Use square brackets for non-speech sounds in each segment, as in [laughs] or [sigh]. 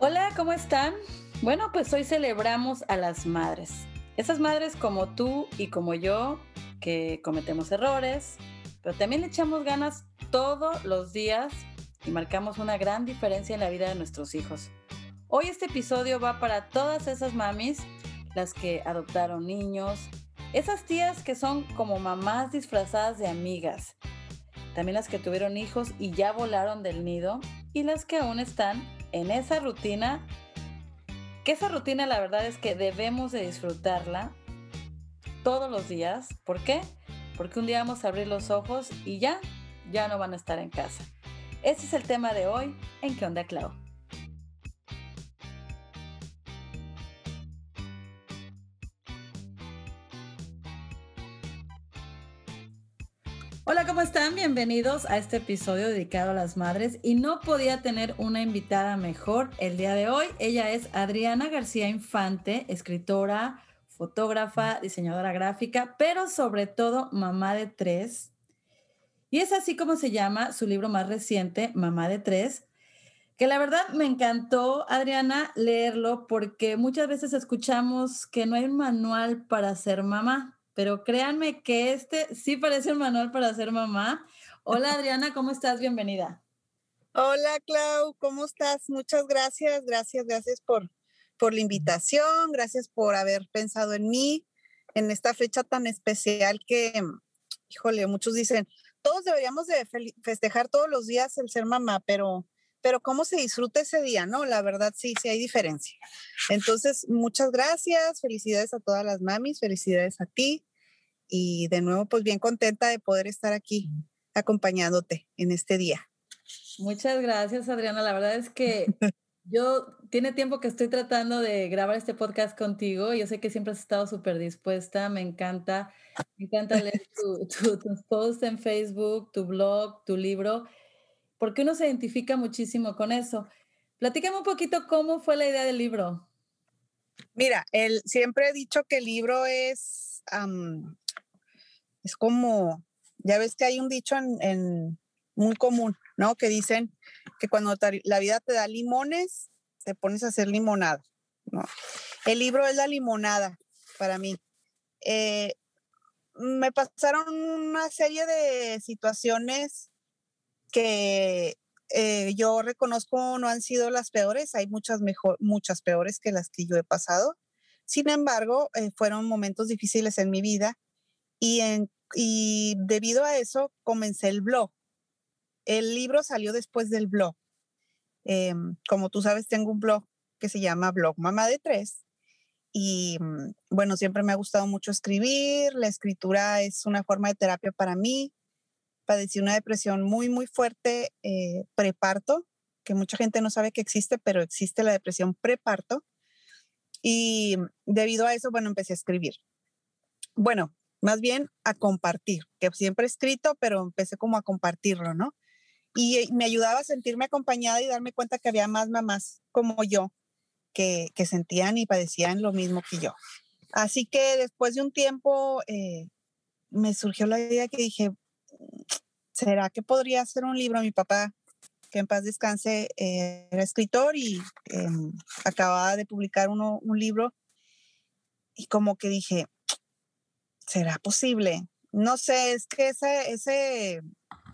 Hola, ¿cómo están? Bueno, pues hoy celebramos a las madres. Esas madres como tú y como yo, que cometemos errores, pero también echamos ganas todos los días y marcamos una gran diferencia en la vida de nuestros hijos. Hoy este episodio va para todas esas mamis, las que adoptaron niños, esas tías que son como mamás disfrazadas de amigas, también las que tuvieron hijos y ya volaron del nido y las que aún están en esa rutina, que esa rutina la verdad es que debemos de disfrutarla todos los días. ¿Por qué? Porque un día vamos a abrir los ojos y ya, ya no van a estar en casa. Ese es el tema de hoy en ¿Qué onda, Clau? ¿Cómo están? Bienvenidos a este episodio dedicado a las madres y no podía tener una invitada mejor el día de hoy. Ella es Adriana García Infante, escritora, fotógrafa, diseñadora gráfica, pero sobre todo mamá de tres. Y es así como se llama su libro más reciente, Mamá de tres, que la verdad me encantó, Adriana, leerlo porque muchas veces escuchamos que no hay un manual para ser mamá pero créanme que este sí parece un manual para ser mamá. Hola Adriana, ¿cómo estás? Bienvenida. Hola Clau, ¿cómo estás? Muchas gracias, gracias, gracias por, por la invitación, gracias por haber pensado en mí en esta fecha tan especial que, híjole, muchos dicen, todos deberíamos de festejar todos los días el ser mamá, pero pero cómo se disfruta ese día, ¿no? La verdad sí, sí hay diferencia. Entonces, muchas gracias, felicidades a todas las mamis, felicidades a ti y de nuevo, pues bien contenta de poder estar aquí acompañándote en este día. Muchas gracias, Adriana. La verdad es que [laughs] yo tiene tiempo que estoy tratando de grabar este podcast contigo. Yo sé que siempre has estado súper dispuesta. Me encanta, me encanta leer [laughs] tus posts en Facebook, tu blog, tu libro, porque uno se identifica muchísimo con eso. Platícame un poquito cómo fue la idea del libro. Mira, él siempre he dicho que el libro es es como, ya ves que hay un dicho en, muy común, ¿no? Que dicen que cuando la vida te da limones, te pones a hacer limonada, ¿no? El libro es la limonada para mí. Eh, me pasaron una serie de situaciones que eh, yo reconozco no han sido las peores, hay muchas mejor, muchas peores que las que yo he pasado. Sin embargo, eh, fueron momentos difíciles en mi vida y, en, y debido a eso comencé el blog. El libro salió después del blog. Em, como tú sabes, tengo un blog que se llama Blog Mamá de Tres. Y mm, bueno, siempre me ha gustado mucho escribir. La escritura es una forma de terapia para mí. Padecí una depresión muy, muy fuerte eh, preparto, que mucha gente no sabe que existe, pero existe la depresión preparto. Y debido a eso, bueno, empecé a escribir. Bueno, más bien a compartir, que siempre he escrito, pero empecé como a compartirlo, ¿no? Y me ayudaba a sentirme acompañada y darme cuenta que había más mamás como yo que, que sentían y padecían lo mismo que yo. Así que después de un tiempo eh, me surgió la idea que dije, ¿será que podría hacer un libro? Mi papá, que en paz descanse, eh, era escritor y em, acababa de publicar uno, un libro. Y como que dije, ¿será posible? No sé, es que ese, ese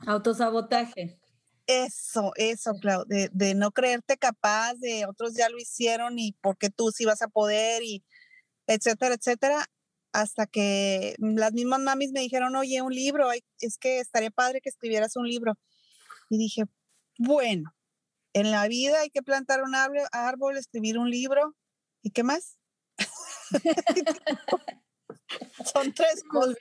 autosabotaje. Eso, eso, Clau, de, de, no creerte capaz, de otros ya lo hicieron y porque tú sí vas a poder y etcétera, etcétera, hasta que las mismas mamis me dijeron, oye, un libro, es que estaría padre que escribieras un libro. Y dije, bueno, en la vida hay que plantar un árbol, escribir un libro, ¿y qué más? [laughs] [laughs] Son tres cosas.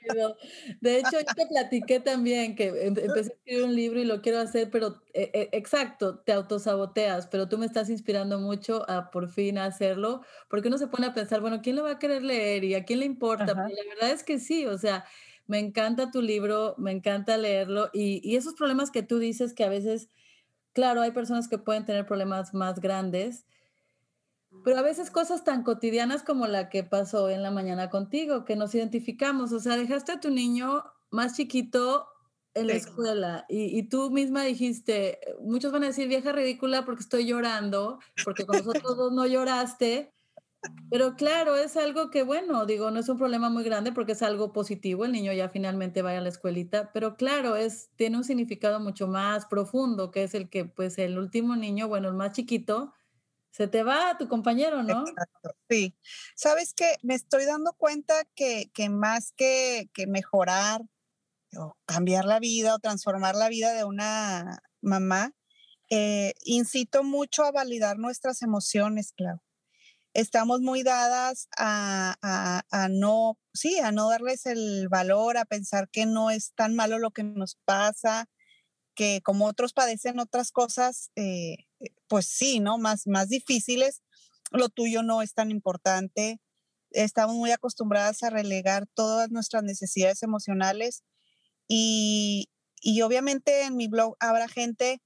De hecho, yo te platiqué también que em, empecé a escribir un libro y lo quiero hacer, pero eh, eh, exacto, te autosaboteas, pero tú me estás inspirando mucho a por fin hacerlo, porque uno se pone a pensar, bueno, ¿quién lo va a querer leer y a quién le importa? la verdad es que sí, o sea, me encanta tu libro, me encanta leerlo y, y esos problemas que tú dices que a veces, claro, hay personas que pueden tener problemas más grandes pero a veces cosas tan cotidianas como la que pasó en la mañana contigo, que nos identificamos, o sea, dejaste a tu niño más chiquito en la escuela y, tú misma dijiste, muchos van a decir vieja ridícula porque estoy llorando, porque con nosotros dos no lloraste, pero claro, es algo que, bueno, digo, no es un problema muy grande porque es algo positivo, el niño ya finalmente vaya a la escuelita, pero claro, es, tiene un significado mucho más profundo, que es el que, pues, el último niño, bueno, el más chiquito, se te va a tu compañero, ¿no? Exacto, sí. Sabes que me estoy dando cuenta que, que más que, que mejorar o cambiar la vida o transformar la vida de una mamá, eh, incito mucho a validar nuestras emociones, Clau. Estamos muy dadas a, a, no, sí, a no darles el valor, a pensar que no es tan malo lo que nos pasa, que como otros padecen otras cosas, eh, pues sí, ¿no? Más, más difíciles, lo tuyo no es tan importante. Estamos muy acostumbradas a relegar todas nuestras necesidades emocionales y, obviamente en mi blog habrá gente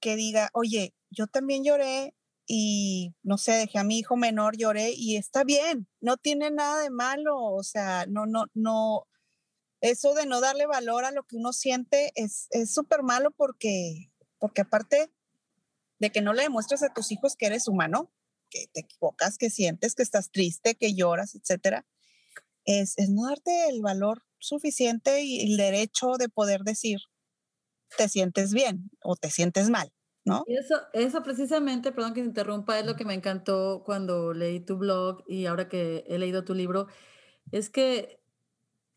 que diga, oye, yo también lloré y no sé, dejé a mi hijo menor, lloré y está bien, no tiene nada de malo, o sea, no, no, no, eso de no darle valor a lo que uno siente es súper malo porque, porque aparte de que no le demuestras a tus hijos que eres humano, que te equivocas, que sientes, que estás triste, que lloras, etcétera, es, es no darte el valor suficiente y el derecho de poder decir, te sientes bien o te sientes mal, ¿no? eso, eso precisamente, perdón que te interrumpa, es lo que me encantó cuando leí tu blog y ahora que he leído tu libro, es que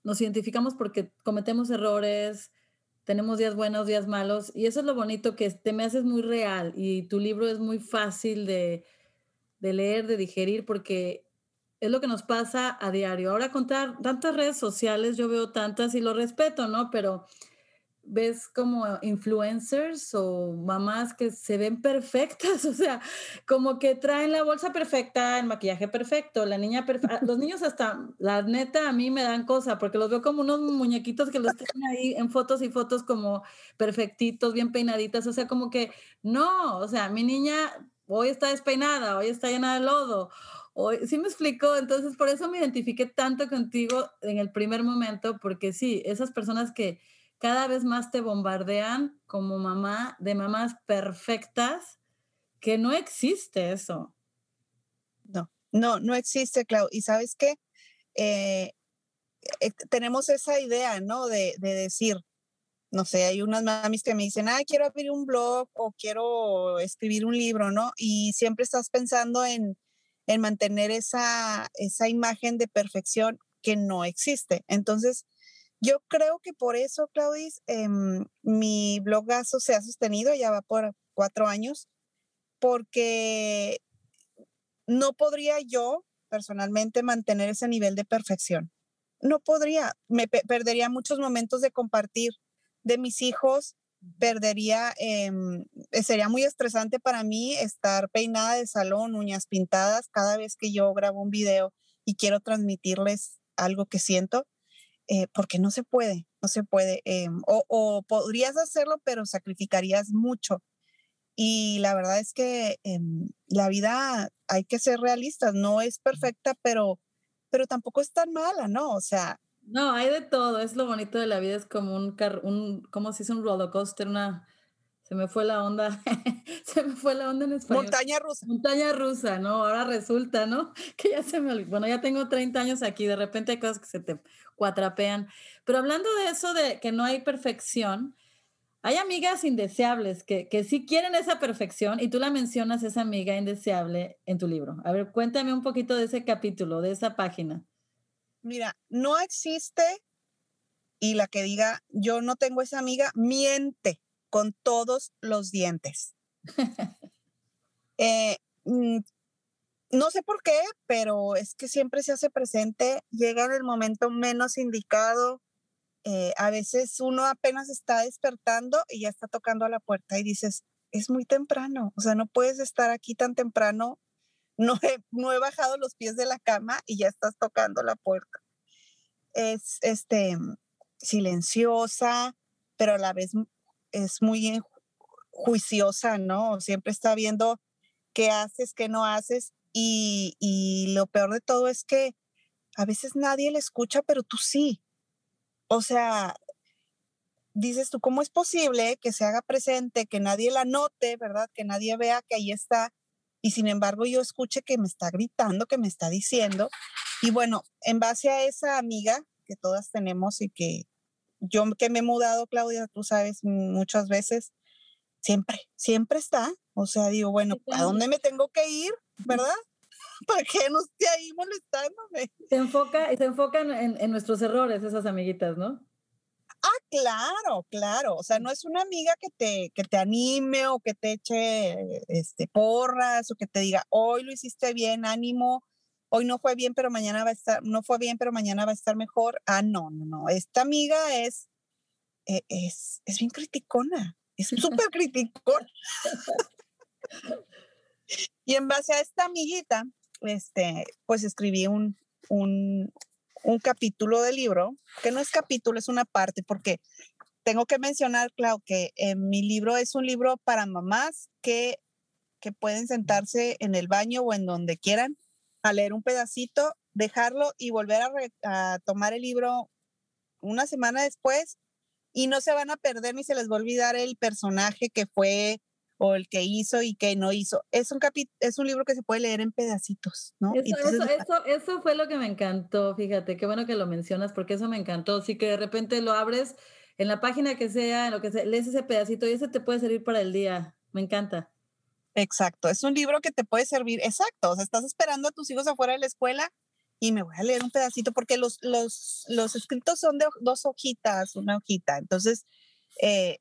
nos identificamos porque cometemos errores, tenemos días buenos, días malos, y eso es lo bonito que te me haces muy real y tu libro es muy fácil de, de leer, de digerir, porque es lo que nos pasa a diario. Ahora con tantas redes sociales, yo veo tantas y lo respeto, ¿no? Pero ves como influencers o mamás que se ven perfectas, [laughs] o sea, como que traen la bolsa perfecta, el maquillaje perfecto, la niña perfecta, los niños hasta, la neta, a mí me dan cosa, porque los veo como unos muñequitos que los tienen ahí en fotos y fotos como perfectitos, bien peinaditas, o sea, como que no, o sea, mi niña hoy está despeinada, hoy está llena de lodo, sí me explicó, entonces por eso me identifiqué tanto contigo en el primer momento, porque sí, esas personas que cada vez más te bombardean como mamá, de mamás perfectas, que no existe eso. No, no, no existe, Clau. Y sabes qué? Eh, eh, tenemos esa idea, ¿no? De, de, decir, no sé, hay unas mamis que me dicen, ah, quiero abrir un blog o quiero escribir un libro, ¿no? Y siempre estás pensando en, en mantener esa, esa imagen de perfección que no existe. Entonces, yo creo que por eso, Claudis, em, mi blogazo se ha sostenido, ya va por cuatro años, porque no podría yo personalmente mantener ese nivel de perfección. No podría, me perdería muchos momentos de compartir de mis hijos, perdería, em, eh, sería muy estresante para mí estar peinada de salón, uñas pintadas, cada vez que yo grabo un video y quiero transmitirles algo que siento, eh, porque no se puede, no se puede. Em, o, podrías hacerlo, pero sacrificarías mucho. Y la verdad es que em, la vida hay que ser realistas, no es perfecta, pero, pero tampoco es tan mala, ¿no? O sea, no, hay de todo, es lo bonito de la vida, es como un, car un ¿cómo se dice? Un roller coaster, una, se me fue la onda, [laughs] se me fue la onda en español. Montaña rusa. Montaña rusa, ¿no? Ahora resulta, ¿no? [laughs] Que ya se me, bueno, ya tengo 30 años aquí, de repente hay cosas que se te cuatrapean. Pero hablando de eso, de que no hay perfección, hay amigas indeseables que, que sí quieren esa perfección y tú la mencionas, esa amiga indeseable, en tu libro. A ver, cuéntame un poquito de ese capítulo, de esa página. Mira, no existe y la que diga yo no tengo esa amiga miente con todos los dientes. [laughs] Eh, mm, no sé por qué, pero es que siempre se hace presente, llega en el momento menos indicado. Eh, a veces uno apenas está despertando y ya está tocando a la puerta y dices, es muy temprano, o sea, no puedes estar aquí tan temprano [laughs] no he, bajado los pies de la cama y ya estás tocando la puerta. Es este, silenciosa, pero a la vez es muy juiciosa, ¿no? Siempre está viendo qué haces, qué no haces. Y, y lo peor de todo es que a veces nadie le escucha, pero tú sí. O sea, dices tú, ¿cómo es posible que se haga presente, que nadie la note, ¿verdad? Que nadie vea que ahí está y sin embargo yo escuche que me está gritando, que me está diciendo. Y bueno, en base a esa amiga que todas tenemos y que yo que me he mudado, Claudia, tú sabes, muchas veces, siempre, siempre está. O sea, digo, bueno, ¿a dónde me tengo que ir? ¿Verdad? [laughs] ¿Para qué no esté ahí molestándome? Se enfoca, se enfocan en, en nuestros errores, esas amiguitas, ¿no? Ah, claro, claro. O sea, no es una amiga que te, que te anime o que te eche este, porras o que te diga, hoy lo hiciste bien, ánimo, hoy no fue bien, pero mañana va a estar, no fue bien, pero mañana va a estar mejor. Ah, no, no, no. Esta amiga es, e, es, es bien criticona, es súper [laughs] criticona. [laughs] y en base a esta amiguita, este, pues escribí un, un, un capítulo del libro, que no es capítulo, es una parte, porque tengo que mencionar, Clau, que mi libro es un libro para mamás que, que pueden sentarse en el baño o en donde quieran a leer un pedacito, dejarlo y volver a, a tomar el libro una semana después y no se van a perder ni se les va a olvidar el personaje que fue o el que hizo y que no hizo. Es un, es un libro que se puede leer en pedacitos, ¿no? Eso, eso, fue lo que me encantó, fíjate, qué bueno que lo mencionas porque eso me encantó. Sí que de repente lo abres en la página que sea, en lo que sea, lees ese pedacito y ese te puede servir para el día. Me encanta. Exacto, es un libro que te puede servir, exacto, o sea, estás esperando a tus hijos afuera de la escuela y me voy a leer un pedacito porque los, los, los escritos son de dos hojitas, una hojita, entonces eh,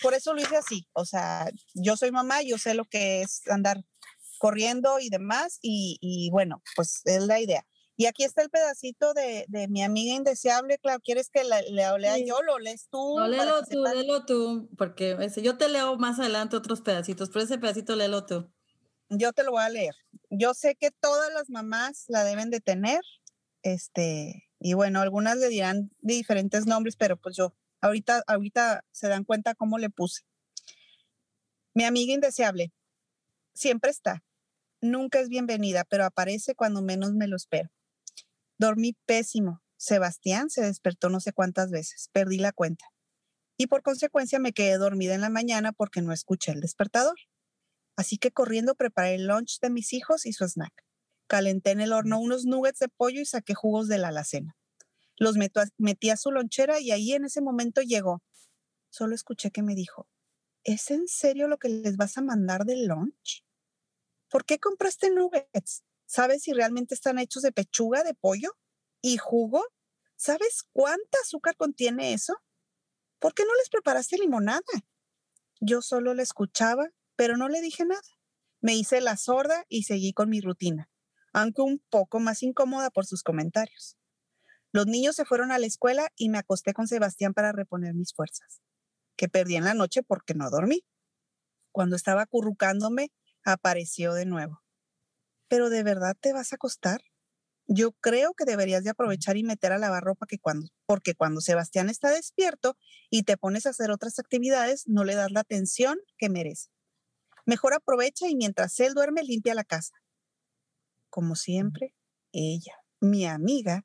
por eso lo hice así. O sea, yo soy mamá, yo sé lo que es andar corriendo y demás, y, bueno, pues es la idea. Y aquí está el pedacito de, mi amiga indeseable, claro, ¿quieres que le lea yo? ¿Lo lees tú? No, léelo tú, léelo tú, porque yo te leo más adelante otros pedacitos, pero ese pedacito léelo tú. Yo te lo voy a leer. Yo sé que todas las mamás la deben de tener, este, y bueno, algunas le dirán diferentes nombres, pero pues yo Ahorita, ahorita se dan cuenta cómo le puse. Mi amiga indeseable siempre está. Nunca es bienvenida, pero aparece cuando menos me lo espero. Dormí pésimo. Sebastián se despertó no sé cuántas veces. Perdí la cuenta. Y por consecuencia me quedé dormida en la mañana porque no escuché el despertador. Así que corriendo preparé el lunch de mis hijos y su snack. Calenté en el horno unos nuggets de pollo y saqué jugos de la alacena. Los metí a su lonchera y ahí en ese momento llegó. Solo escuché que me dijo, ¿es en serio lo que les vas a mandar del lunch? ¿Por qué compraste nuggets? ¿Sabes si realmente están hechos de pechuga de pollo y jugo? ¿Sabes cuánta azúcar contiene eso? ¿Por qué no les preparaste limonada? Yo solo la escuchaba, pero no le dije nada. Me hice la sorda y seguí con mi rutina, aunque un poco más incómoda por sus comentarios. Los niños se fueron a la escuela y me acosté con Sebastián para reponer mis fuerzas, que perdí en la noche porque no dormí. Cuando estaba acurrucándome, apareció de nuevo. ¿Pero de verdad te vas a acostar? Yo creo que deberías de aprovechar y meter a lavar ropa que cuando, porque cuando Sebastián está despierto y te pones a hacer otras actividades, no le das la atención que merece. Mejor aprovecha y mientras él duerme, limpia la casa. Como siempre, ella, mi amiga,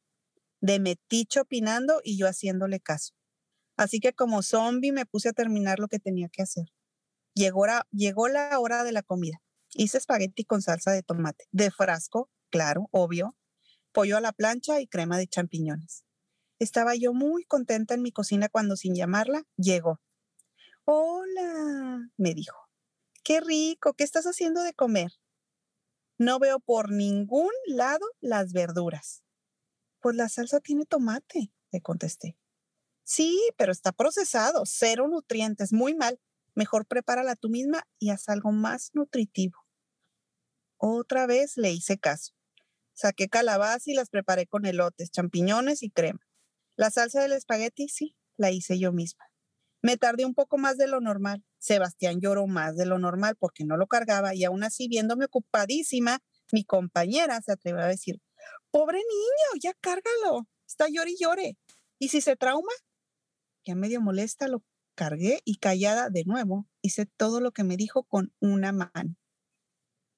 de meticho opinando y yo haciéndole caso. Así que como zombie me puse a terminar lo que tenía que hacer. Llegó, llegó la hora de la comida. Hice espagueti con salsa de tomate, de frasco, claro, obvio, pollo a la plancha y crema de champiñones. Estaba yo muy contenta en mi cocina cuando sin llamarla llegó. Hola, me dijo. Qué rico, ¿qué estás haciendo de comer? No veo por ningún lado las verduras. Pues la salsa tiene tomate, le contesté. Sí, pero está procesado, cero nutrientes, muy mal. Mejor prepárala tú misma y haz algo más nutritivo. Otra vez le hice caso. Saqué calabaza y las preparé con elotes, champiñones y crema. La salsa del espagueti, sí, la hice yo misma. Me tardé un poco más de lo normal. Sebastián lloró más de lo normal porque no lo cargaba y aún así, viéndome ocupadísima, mi compañera se atrevió a decir, pobre niño, ya cárgalo, está llore y llore. ¿Y si se trauma? Ya medio molesta, lo cargué y callada de nuevo, hice todo lo que me dijo con una mano.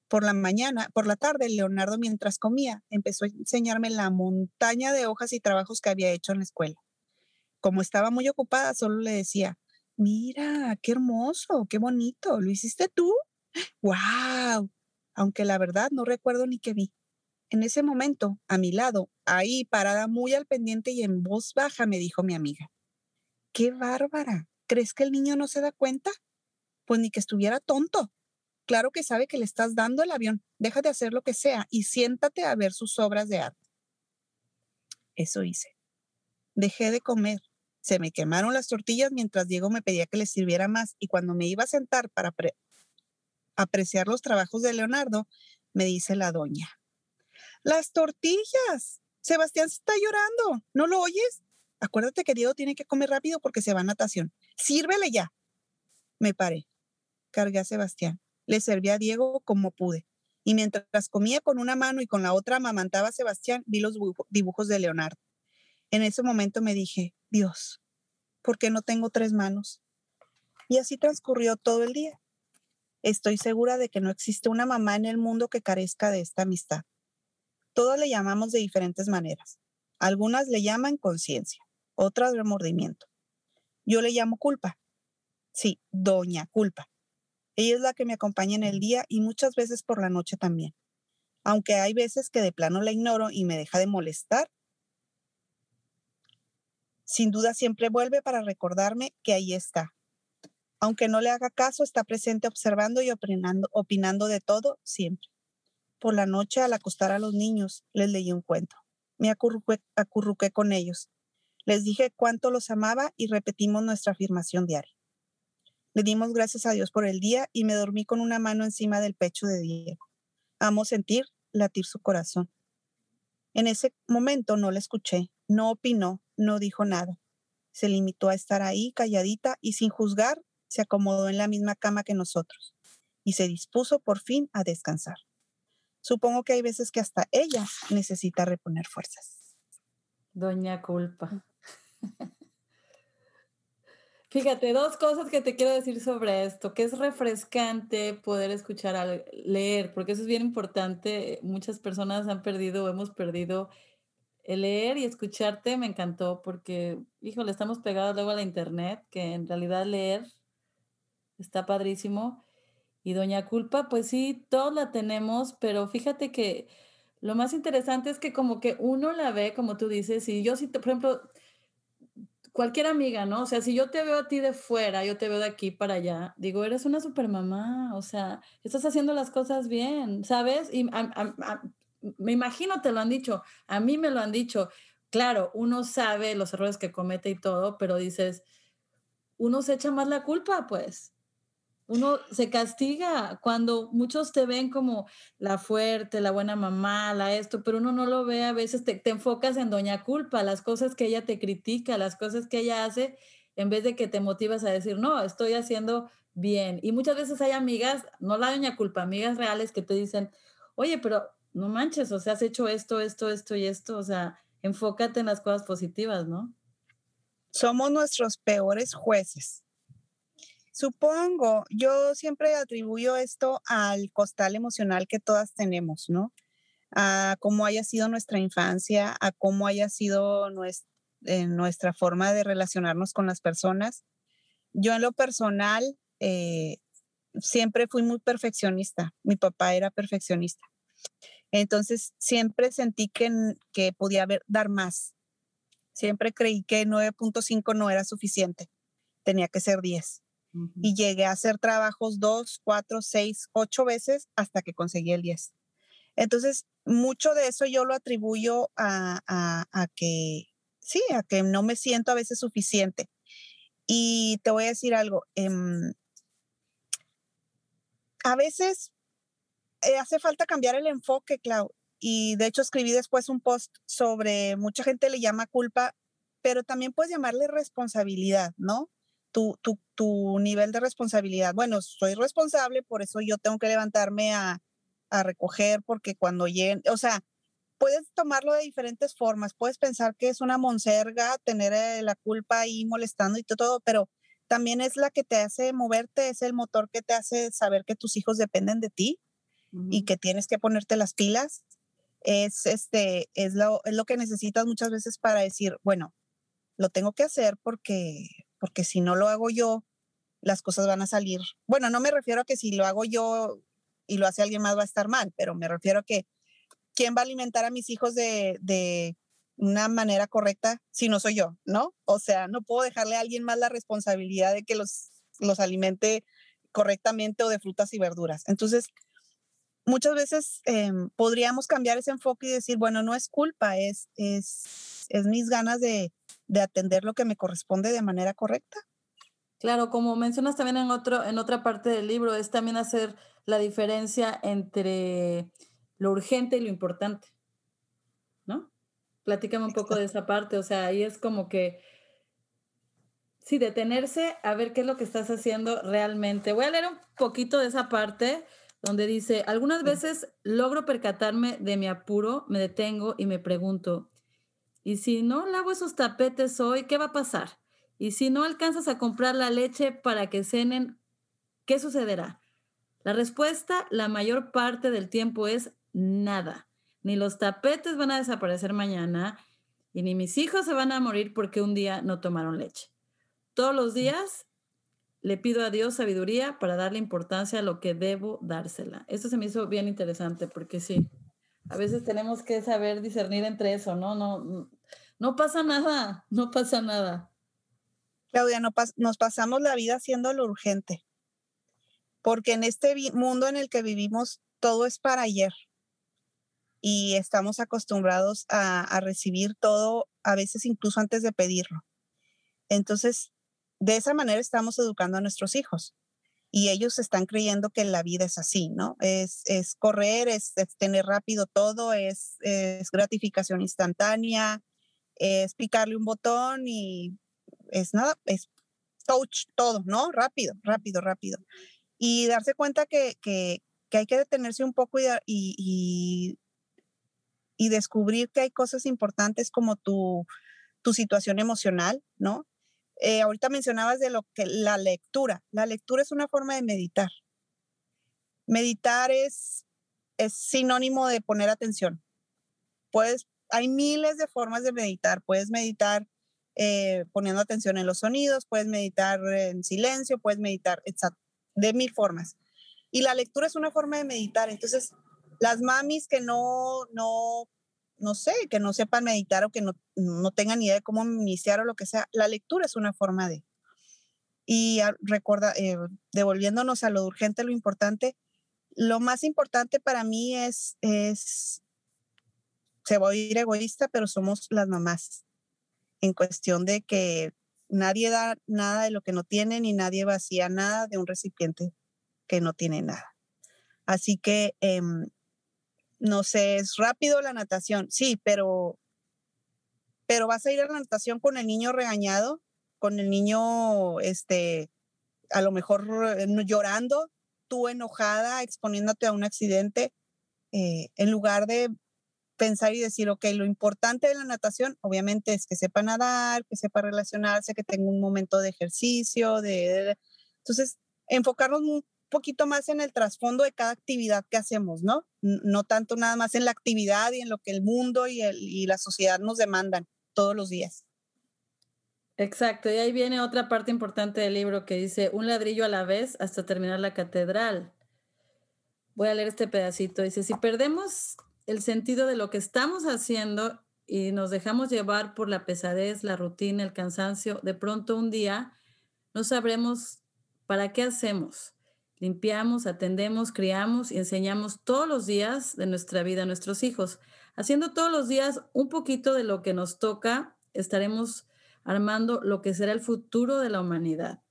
Por la mañana, por la tarde, Leonardo, mientras comía, empezó a enseñarme la montaña de hojas y trabajos que había hecho en la escuela. como estaba muy ocupada, solo le decía, mira, qué hermoso, qué bonito, ¿lo hiciste tú? ¡Wow! Aunque la verdad no recuerdo ni qué vi. En ese momento, a mi lado, ahí parada muy al pendiente y en voz baja, me dijo mi amiga, ¡qué bárbara! ¿Crees que el niño no se da cuenta? Pues ni que estuviera tonto. Claro que sabe que le estás dando el avión. Deja de hacer lo que sea y siéntate a ver sus obras de arte. Eso hice. Dejé de comer. Se me quemaron las tortillas mientras Diego me pedía que le sirviera más y cuando me iba a sentar para apreciar los trabajos de Leonardo, me dice la doña, las tortillas. Sebastián se está llorando. ¿No lo oyes? Acuérdate que Diego tiene que comer rápido porque se va a natación. Sírvele ya. Me paré. Cargué a Sebastián. Le serví a Diego como pude. Y mientras comía con una mano y con la otra amamantaba a Sebastián, vi los dibujos de Leonardo. En ese momento me dije, Dios, ¿por qué no tengo tres manos? Y así transcurrió todo el día. Estoy segura de que no existe una mamá en el mundo que carezca de esta amistad. Todos le llamamos de diferentes maneras. Algunas le llaman conciencia, otras remordimiento. Yo le llamo culpa. Sí, doña culpa. Ella es la que me acompaña en el día y muchas veces por la noche también. Aunque hay veces que de plano la ignoro y me deja de molestar, sin duda siempre vuelve para recordarme que ahí está. Aunque no le haga caso, está presente observando y opinando, opinando de todo siempre. Por la noche, al acostar a los niños, les leí un cuento. Me acurruqué, acurruqué con ellos. Les dije cuánto los amaba y repetimos nuestra afirmación diaria. Le dimos gracias a Dios por el día y me dormí con una mano encima del pecho de Diego. Amo sentir latir su corazón. En ese momento no le escuché, no opinó, no dijo nada. Se limitó a estar ahí calladita y sin juzgar se acomodó en la misma cama que nosotros y se dispuso por fin a descansar. Supongo que hay veces que hasta ella necesita reponer fuerzas. Doña Culpa. Fíjate, dos cosas que te quiero decir sobre esto, que es refrescante poder escuchar al leer, porque eso es bien importante. Muchas personas han perdido o hemos perdido el leer y escucharte. Me encantó porque, híjole, estamos pegados luego a la internet, que en realidad leer está padrísimo. Y Doña Culpa, pues sí, todos la tenemos, pero fíjate que lo más interesante es que como que uno la ve, como tú dices, y yo sí, por ejemplo, cualquier amiga, ¿no? O sea, si yo te veo a ti de fuera, yo te veo de aquí para allá, digo, eres una super mamá, o sea, estás haciendo las cosas bien, ¿sabes? Y me imagino te lo han dicho, a mí me lo han dicho. Claro, uno sabe los errores que comete y todo, pero dices, uno se echa más la culpa, pues uno se castiga cuando muchos te ven como la fuerte, la buena mamá, la esto, pero uno no lo ve, a veces te, enfocas en doña culpa, las cosas que ella te critica, las cosas que ella hace, en vez de que te motivas a decir, no, estoy haciendo bien. Y muchas veces hay amigas, no la doña culpa, amigas reales que te dicen, oye, pero no manches, o sea, has hecho esto, esto, esto y esto, o sea, enfócate en las cosas positivas, ¿no? Somos nuestros peores jueces. Supongo, yo siempre atribuyo esto al costal emocional que todas tenemos, ¿no? A cómo haya sido nuestra infancia, a cómo haya sido eh, nuestra, forma de relacionarnos con las personas. Yo en lo personal eh, siempre fui muy perfeccionista. Mi papá era perfeccionista. Entonces siempre sentí que, que podía haber, dar más. Siempre creí que 9.5 no era suficiente. Tenía que ser 10 y llegué a hacer trabajos dos, cuatro, seis, ocho veces hasta que conseguí el 10. Entonces, mucho de eso yo lo atribuyo a, a, que, sí, a que no me siento a veces suficiente. Y te voy a decir algo, em, a veces eh, hace falta cambiar el enfoque, Clau. Y de hecho escribí después un post sobre, mucha gente le llama culpa, pero también puedes llamarle responsabilidad, ¿no? Tu, tu, tu nivel de responsabilidad. Bueno, soy responsable, por eso yo tengo que levantarme a, a recoger, porque cuando lleguen, o sea, puedes tomarlo de diferentes formas. Puedes pensar que es una monserga tener eh, la culpa ahí molestando y todo, pero también es la que te hace moverte, es el motor que te hace saber que tus hijos dependen de ti y que tienes que ponerte las pilas. Es, este, es, lo, es lo que necesitas muchas veces para decir, bueno, lo tengo que hacer porque, porque si no lo hago yo, las cosas van a salir. Bueno, no me refiero a que si lo hago yo y lo hace alguien más va a estar mal, pero me refiero a que quién va a alimentar a mis hijos de, de una manera correcta si no soy yo, ¿no? O sea, no puedo dejarle a alguien más la responsabilidad de que los, los alimente correctamente o de frutas y verduras. Entonces, muchas veces em, podríamos cambiar ese enfoque y decir, bueno, no es culpa, es, es, es mis ganas de, de atender lo que me corresponde de manera correcta. Claro, como mencionas también en, otro, en otra parte del libro, es también hacer la diferencia entre lo urgente y lo importante, ¿no? Platícame un poco de esa parte, o sea, ahí es como que, sí, detenerse a ver qué es lo que estás haciendo realmente. Voy a leer un poquito de esa parte donde dice, algunas veces logro percatarme de mi apuro, me detengo y me pregunto, ¿y si no lavo esos tapetes hoy, qué va a pasar? Y si no alcanzas a comprar la leche para que cenen, ¿qué sucederá? La respuesta la mayor parte del tiempo es nada. Ni los tapetes van a desaparecer mañana y ni mis hijos se van a morir porque un día no tomaron leche. Todos los días le pido a Dios sabiduría para darle importancia a lo que debo dársela. Esto se me hizo bien interesante porque sí, a veces tenemos que saber discernir entre eso, ¿no? No, no pasa nada, no pasa nada. Claudia, no nos pasamos la vida haciendo lo urgente, porque en este mundo en el que vivimos todo es para ayer y estamos acostumbrados a, a recibir todo, a veces incluso antes de pedirlo. Entonces, de esa manera estamos educando a nuestros hijos y ellos están creyendo que la vida es así, ¿no? Es, es correr, es, tener rápido todo, es, es, gratificación instantánea, es picarle un botón y es nada, es touch todo, ¿no? Rápido, rápido, rápido. Y darse cuenta que, que, que hay que detenerse un poco y, y, y, descubrir que hay cosas importantes como tu, tu situación emocional, ¿no? Eh, ahorita mencionabas de lo que la lectura. La lectura es una forma de meditar. Meditar es, es sinónimo de poner atención. Puedes, hay miles de formas de meditar. Puedes meditar eh, poniendo atención en los sonidos, puedes meditar en silencio, puedes meditar de mil formas. Y la lectura es una forma de meditar. Entonces, las mamis que no, no no sé, que no sepan meditar o que no, no tengan idea de cómo iniciar o lo que sea, la lectura es una forma de. Y recuerda, eh, devolviéndonos a lo urgente, lo importante, lo más importante para mí es, es, se va a ir egoísta, pero somos las mamás, en cuestión de que nadie da nada de lo que no tiene, ni nadie vacía nada de un recipiente que no tiene nada. Así que em, no sé, es rápido la natación, sí, pero, pero vas a ir a la natación con el niño regañado, con el niño, este, a lo mejor eh, llorando, tú enojada, exponiéndote a un accidente, eh, en lugar de pensar y decir, ok, lo importante de la natación, obviamente, es que sepa nadar, que sepa relacionarse, que tenga un momento de ejercicio, de... Entonces, enfocarnos poquito más en el trasfondo de cada actividad que hacemos, ¿no? No tanto nada más en la actividad y en lo que el mundo y, y la sociedad nos demandan todos los días. Exacto, y ahí viene otra parte importante del libro que dice, un ladrillo a la vez hasta terminar la catedral. Voy a leer este pedacito. Dice, si perdemos el sentido de lo que estamos haciendo y nos dejamos llevar por la pesadez, la rutina, el cansancio, de pronto un día no sabremos para qué hacemos Limpiamos, atendemos, criamos y enseñamos todos los días de nuestra vida a nuestros hijos. Haciendo todos los días un poquito de lo que nos toca, estaremos armando lo que será el futuro de la humanidad.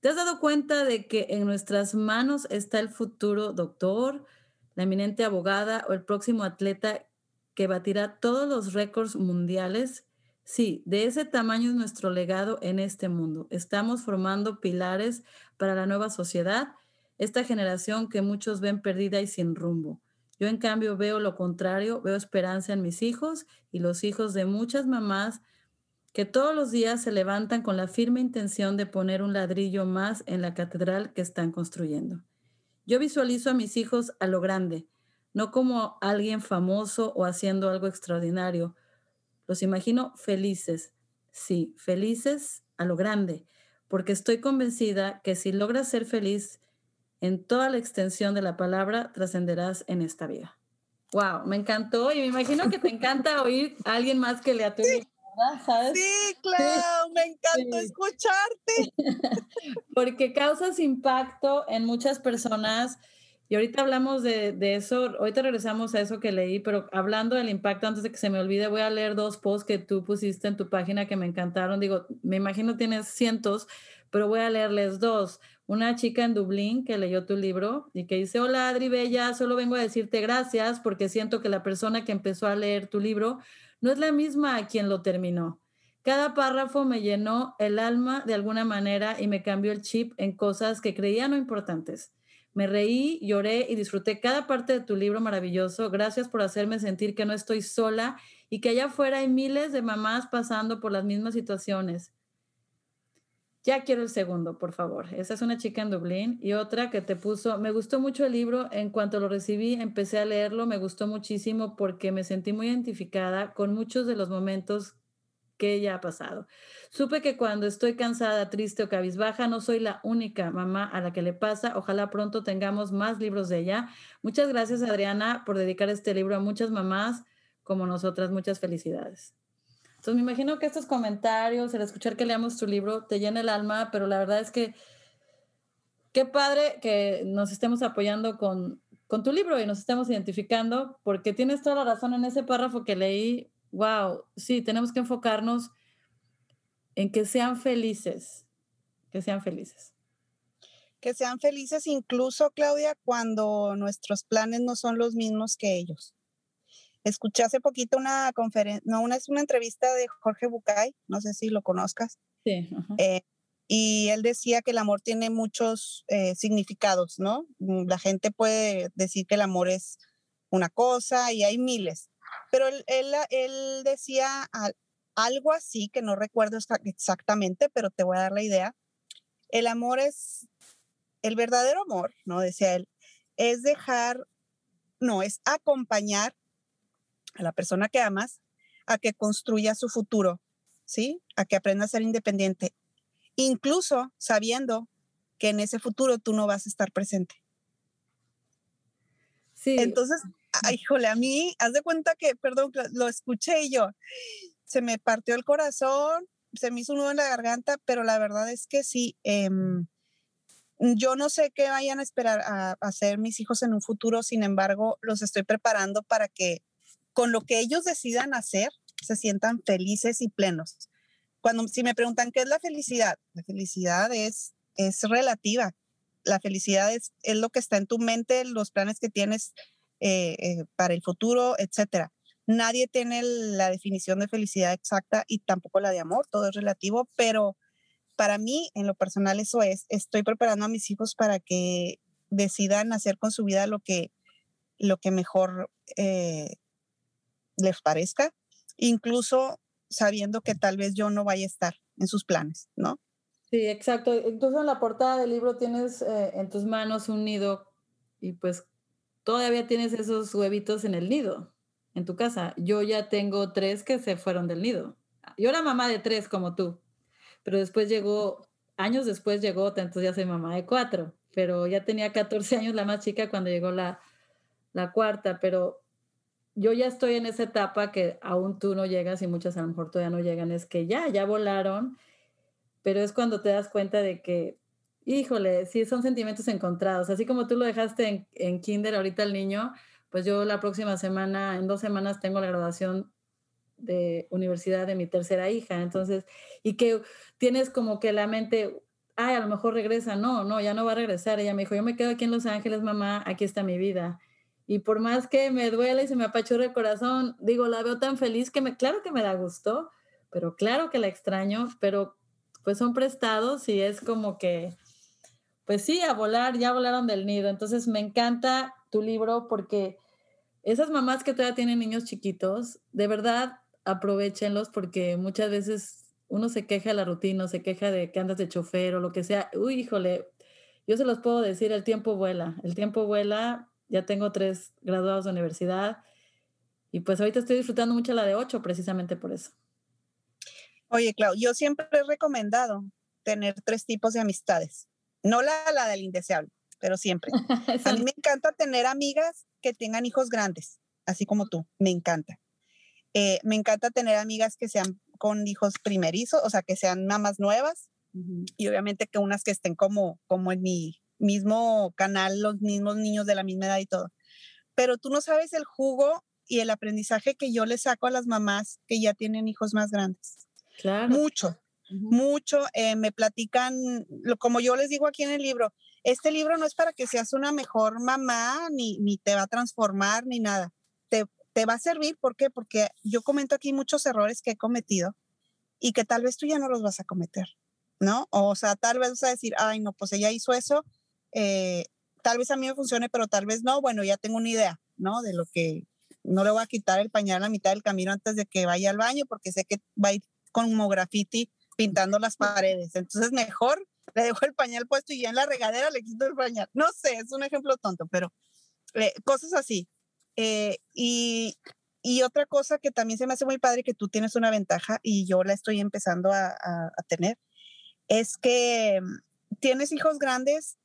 ¿Te has dado cuenta de que en nuestras manos está el futuro doctor, la eminente abogada o el próximo atleta que batirá todos los récords mundiales? Sí, de ese tamaño es nuestro legado en este mundo. Estamos formando pilares para la nueva sociedad esta generación que muchos ven perdida y sin rumbo. Yo en cambio veo lo contrario, veo esperanza en mis hijos y los hijos de muchas mamás que todos los días se levantan con la firme intención de poner un ladrillo más en la catedral que están construyendo. Yo visualizo a mis hijos a lo grande, no como alguien famoso o haciendo algo extraordinario. Los imagino felices, Sí, felices a lo grande, porque estoy convencida que si logras ser feliz en toda la extensión de la palabra, trascenderás en esta vida. Wow, me encantó y me imagino que te encanta oír a alguien más que lea tu libro. Sí, claro, me encantó escucharte. [laughs] Porque causas impacto en muchas personas. Y ahorita hablamos de, de, eso, ahorita regresamos a eso que leí, pero hablando del impacto, antes de que se me olvide, voy a leer dos posts que tú pusiste en tu página que me encantaron. Digo, me imagino tienes cientos, pero voy a leerles dos. Una chica en Dublín que leyó tu libro y que dice, hola Adri Bella, solo vengo a decirte gracias porque siento que la persona que empezó a leer tu libro no es la misma a quien lo terminó. Cada párrafo me llenó el alma de alguna manera y me cambió el chip en cosas que creía no importantes. Me reí, lloré y disfruté cada parte de tu libro maravilloso. Gracias por hacerme sentir que no estoy sola y que allá afuera hay miles de mamás pasando por las mismas situaciones. Ya quiero el segundo, por favor. Esa es una chica en Dublín y otra que te puso, me gustó mucho el libro, en cuanto lo recibí empecé a leerlo, me gustó muchísimo porque me sentí muy identificada con muchos de los momentos que ella ha pasado. Supe que cuando estoy cansada, triste o cabizbaja, no soy la única mamá a la que le pasa. Ojalá pronto tengamos más libros de ella. Muchas gracias, Adriana, por dedicar este libro a muchas mamás como nosotras. Muchas felicidades. Entonces me imagino que estos comentarios, el escuchar que leamos tu libro, te llena el alma, pero la verdad es que qué padre que nos estemos apoyando con, con tu libro y nos estemos identificando, porque tienes toda la razón en ese párrafo que leí. Wow, sí, tenemos que enfocarnos en que sean felices, que sean felices. Que sean felices incluso, Claudia, cuando nuestros planes no son los mismos que ellos. Escuché hace poquito una conferencia, no, una, es una entrevista de Jorge Bucay, no sé si lo conozcas. Sí. Eh, y él decía que el amor tiene muchos eh, significados, ¿no? Mm, la gente puede decir que el amor es una cosa y hay miles, pero él, él, él decía algo así, que no recuerdo exactamente, pero te voy a dar la idea. El amor es, el verdadero amor, ¿no? Decía él, es dejar, no, es acompañar a la persona que amas a que construya su futuro, ¿sí? A que aprenda a ser independiente, incluso sabiendo que en ese futuro tú no vas a estar presente. Sí. Entonces, ay, híjole, a mí, haz de cuenta que, perdón, lo escuché y yo, se me partió el corazón, se me hizo un nudo en la garganta, pero la verdad es que sí, em, yo no sé qué vayan a esperar a hacer mis hijos en un futuro, sin embargo, los estoy preparando para que con lo que ellos decidan hacer, se sientan felices y plenos. Cuando si me preguntan qué es la felicidad, la felicidad es, es relativa. La felicidad es, es lo que está en tu mente, los planes que tienes eh, eh, para el futuro, etcétera. Nadie tiene la definición de felicidad exacta y tampoco la de amor, todo es relativo, pero para mí, en lo personal, eso es. Estoy preparando a mis hijos para que decidan hacer con su vida lo que, lo que mejor eh, les parezca, incluso sabiendo que tal vez yo no vaya a estar en sus planes, ¿no? Sí, exacto. Incluso en la portada del libro tienes eh, en tus manos un nido y pues todavía tienes esos huevitos en el nido, en tu casa. Yo ya tengo tres que se fueron del nido. Yo era mamá de tres como tú, pero después llegó, años después llegó otra, entonces ya soy mamá de cuatro, pero ya tenía 14 años la más chica cuando llegó la, la cuarta, pero yo ya estoy en esa etapa que aún tú no llegas y muchas a lo mejor todavía no llegan, es que ya, ya volaron, pero es cuando te das cuenta de que, híjole, sí son sentimientos encontrados, así como tú lo dejaste en, en kinder ahorita el niño, pues yo la próxima semana, en dos semanas tengo la graduación de universidad de mi tercera hija, entonces, y que tienes como que la mente, ay, a lo mejor regresa, no, no, ya no va a regresar, ella me dijo, yo me quedo aquí en Los Ángeles, mamá, aquí está mi vida y por más que me duele y se me apachurra el corazón, digo, la veo tan feliz que me, claro que me da gusto, pero claro que la extraño, pero pues son prestados y es como que, pues sí, a volar, ya volaron del nido. Entonces me encanta tu libro porque esas mamás que todavía tienen niños chiquitos, de verdad aprovechenlos porque muchas veces uno se queja de la rutina, se queja de que andas de chofer o lo que sea. Uy, híjole, yo se los puedo decir, el tiempo vuela, el tiempo vuela ya tengo tres graduados de universidad y pues ahorita estoy disfrutando mucho la de ocho precisamente por eso. Oye, Clau, yo siempre he recomendado tener tres tipos de amistades. No la, la del indeseable, pero siempre. [laughs] A mí me encanta tener amigas que tengan hijos grandes, así como tú, me encanta. Eh, me encanta tener amigas que sean con hijos primerizos, o sea, que sean mamás nuevas y obviamente que unas que estén como, como en mi mismo canal, los mismos niños de la misma edad y todo. Pero tú no sabes el jugo y el aprendizaje que yo le saco a las mamás que ya tienen hijos más grandes. Claro. Mucho, mucho. Eh, me platican, como yo les digo aquí en el libro, este libro no es para que seas una mejor mamá, ni, ni te va a transformar, ni nada. Te, te va a servir, ¿por qué? Porque yo comento aquí muchos errores que he cometido y que tal vez tú ya no los vas a cometer, ¿no? O sea, tal vez vas a decir, ay, no, pues ella hizo eso, eh, tal vez a mí me funcione, pero tal vez no, bueno, ya tengo una idea, ¿no? De lo que no le voy a quitar el pañal a la mitad del camino antes de que vaya al baño porque sé que va a ir como graffiti pintando las paredes. Entonces mejor le dejo el pañal puesto y ya en la regadera le quito el pañal. No sé, es un ejemplo tonto, pero eh, cosas así. Eh, y, y, otra cosa que también se me hace muy padre que tú tienes una ventaja y yo la estoy empezando a, tener, es que mm, tienes hijos grandes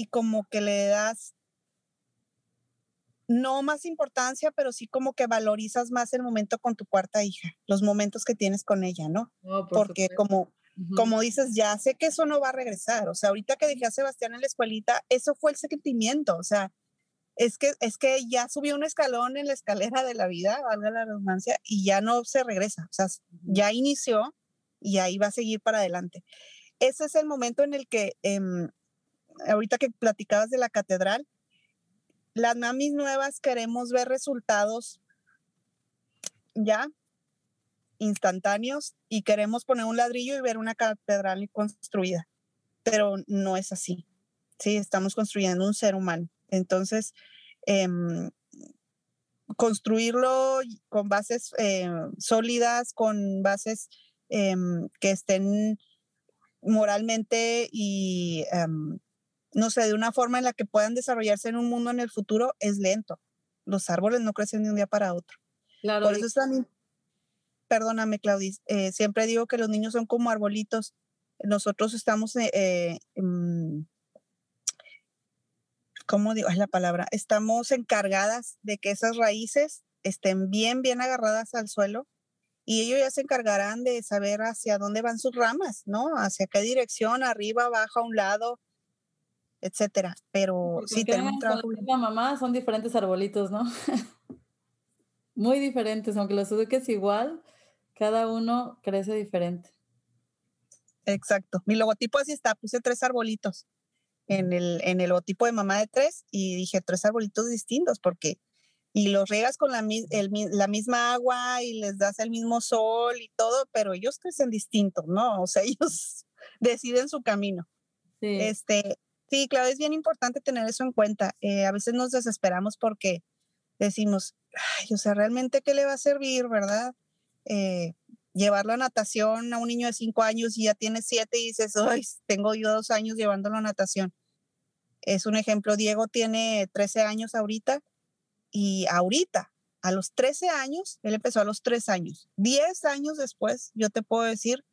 y como que le das no más importancia, pero sí como que valorizas más el momento con tu cuarta hija, los momentos que tienes con ella, ¿no? Porque como, como dices, ya sé que eso no va a regresar. O sea, ahorita que dejé a Sebastián en la escuelita, eso fue el sentimiento. O sea, es que, es que ya subió un escalón en la escalera de la vida, valga la redundancia, y ya no se regresa. O sea, ya inició y ahí va a seguir para adelante. Ese es el momento en el que, em, ahorita que platicabas de la catedral, las mamis nuevas queremos ver resultados ya instantáneos y queremos poner un ladrillo y ver una catedral construida, pero no es así. Sí, estamos construyendo un ser humano. Entonces, em, construirlo con bases eh, sólidas, con bases em, que estén moralmente y em, no sé, de una forma en la que puedan desarrollarse en un mundo en el futuro es lento. Los árboles no crecen de un día para otro. Claro. Por eso es también, perdóname, Claudis, eh, siempre digo que los niños son como arbolitos. Nosotros estamos, eh, eh ¿cómo digo? Es la palabra. Estamos encargadas de que esas raíces estén bien, bien agarradas al suelo y ellos ya se encargarán de saber hacia dónde van sus ramas, ¿no? Hacia qué dirección, arriba, abajo, a un lado, etcétera. Pero sí tenemos trabajo. La mamá son diferentes arbolitos, ¿no? [laughs] Muy diferentes, aunque los eduques igual, cada uno crece diferente. Exacto. Mi logotipo así está, puse tres arbolitos en el, en el logotipo de mamá de tres y dije tres arbolitos distintos porque y los riegas con la, la misma agua y les das el mismo sol y todo, pero ellos crecen distintos, ¿no? O sea, [laughs] ellos deciden su camino. Sí. Este, Sí, claro, es bien importante tener eso en cuenta. Eh, a veces nos desesperamos porque decimos, ay, o sea, realmente qué le va a servir, ¿verdad? Eh, llevarlo a natación a un niño de cinco años y ya tiene siete y dices, ay, tengo yo dos años llevándolo a natación. Es un ejemplo, Diego tiene 13 años ahorita y ahorita, a los 13 años, él empezó a los tres años. Diez años después, yo te puedo decir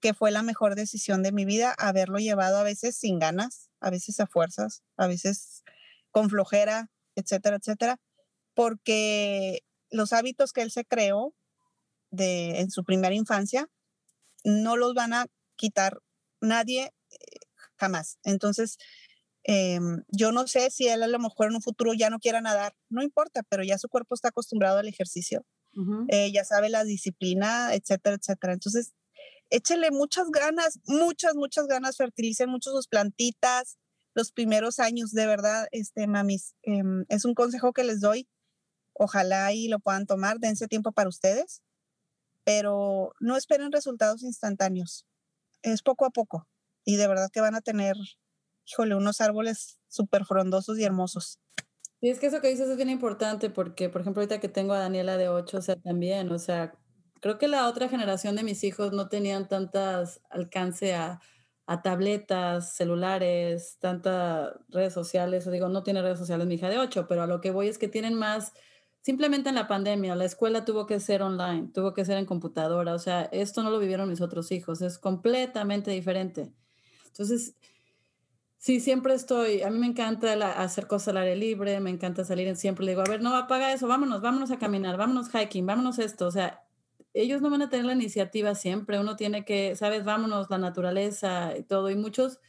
que fue la mejor decisión de mi vida haberlo llevado a veces sin ganas, a veces a fuerzas, a veces con flojera, etcétera, etcétera, porque los hábitos que él se creó de, en su primera infancia no los van a quitar nadie eh, jamás. Entonces, em, yo no sé si él a lo mejor en un futuro ya no quiera nadar, no importa, pero ya su cuerpo está acostumbrado al ejercicio, eh, ya sabe la disciplina, etcétera, etcétera. Entonces, échele muchas ganas, muchas, muchas ganas, fertilicen mucho sus plantitas los primeros años, de verdad, este, mamis, em, es un consejo que les doy. Ojalá y lo puedan tomar, dense tiempo para ustedes, pero no esperen resultados instantáneos. Es poco a poco y de verdad que van a tener, híjole, unos árboles súper frondosos y hermosos. Y es que eso que dices es bien importante porque, por ejemplo, ahorita que tengo a Daniela de 8, o sea, también, o sea, creo que la otra generación de mis hijos no tenían tantas alcance a, tabletas, celulares, tantas redes sociales. O digo, no tiene redes sociales mi hija de 8, pero a lo que voy es que tienen más simplemente en la pandemia, la escuela tuvo que ser online, tuvo que ser en computadora, o sea, esto no lo vivieron mis otros hijos, es completamente diferente. Entonces, sí, siempre estoy, a mí me encanta hacer cosas al aire libre, me encanta salir, siempre le digo, a ver, no, apaga eso, vámonos, vámonos a caminar, vámonos hiking, vámonos esto, o sea, ellos no van a tener la iniciativa siempre, uno tiene que, sabes, vámonos, la naturaleza y todo, y muchos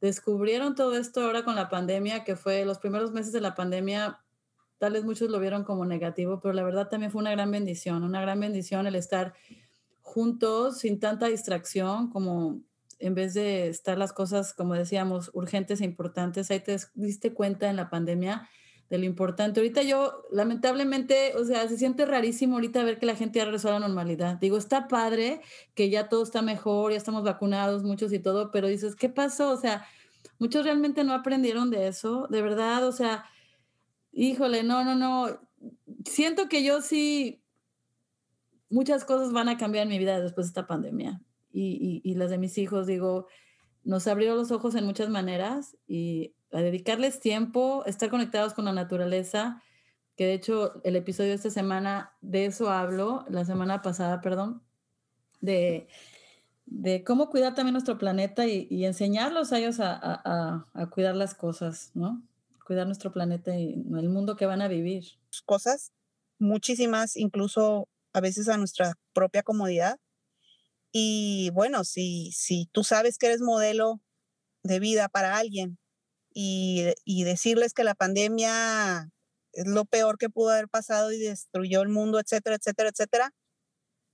descubrieron todo esto ahora con la pandemia, que fue los primeros meses de la pandemia, tal vez muchos lo vieron como negativo, pero la verdad también fue una gran bendición, una gran bendición el estar juntos sin tanta distracción, como en vez de estar las cosas, como decíamos, urgentes e importantes, ahí te diste cuenta en la pandemia de lo importante. Ahorita yo, lamentablemente, o sea, se siente rarísimo ahorita ver que la gente ya regresó a la normalidad. Digo, está padre que ya todo está mejor, ya estamos vacunados muchos y todo, pero dices, ¿qué pasó? O sea, muchos realmente no aprendieron de eso, de verdad, o sea, Híjole, no, no, no. Siento que yo sí, muchas cosas van a cambiar en mi vida después de esta pandemia. Y, y, las de mis hijos, digo, nos abrieron los ojos en muchas maneras y a dedicarles tiempo, estar conectados con la naturaleza, que de hecho el episodio de esta semana, de eso hablo, la semana pasada, perdón, de, de cómo cuidar también nuestro planeta y, y enseñarlos a ellos a, a, a, cuidar las cosas, ¿no? cuidar nuestro planeta y el mundo que van a vivir. Cosas, muchísimas, incluso a veces a nuestra propia comodidad. Y bueno, si, si tú sabes que eres modelo de vida para alguien y, decirles que la pandemia es lo peor que pudo haber pasado y destruyó el mundo, etcétera, etcétera, etcétera,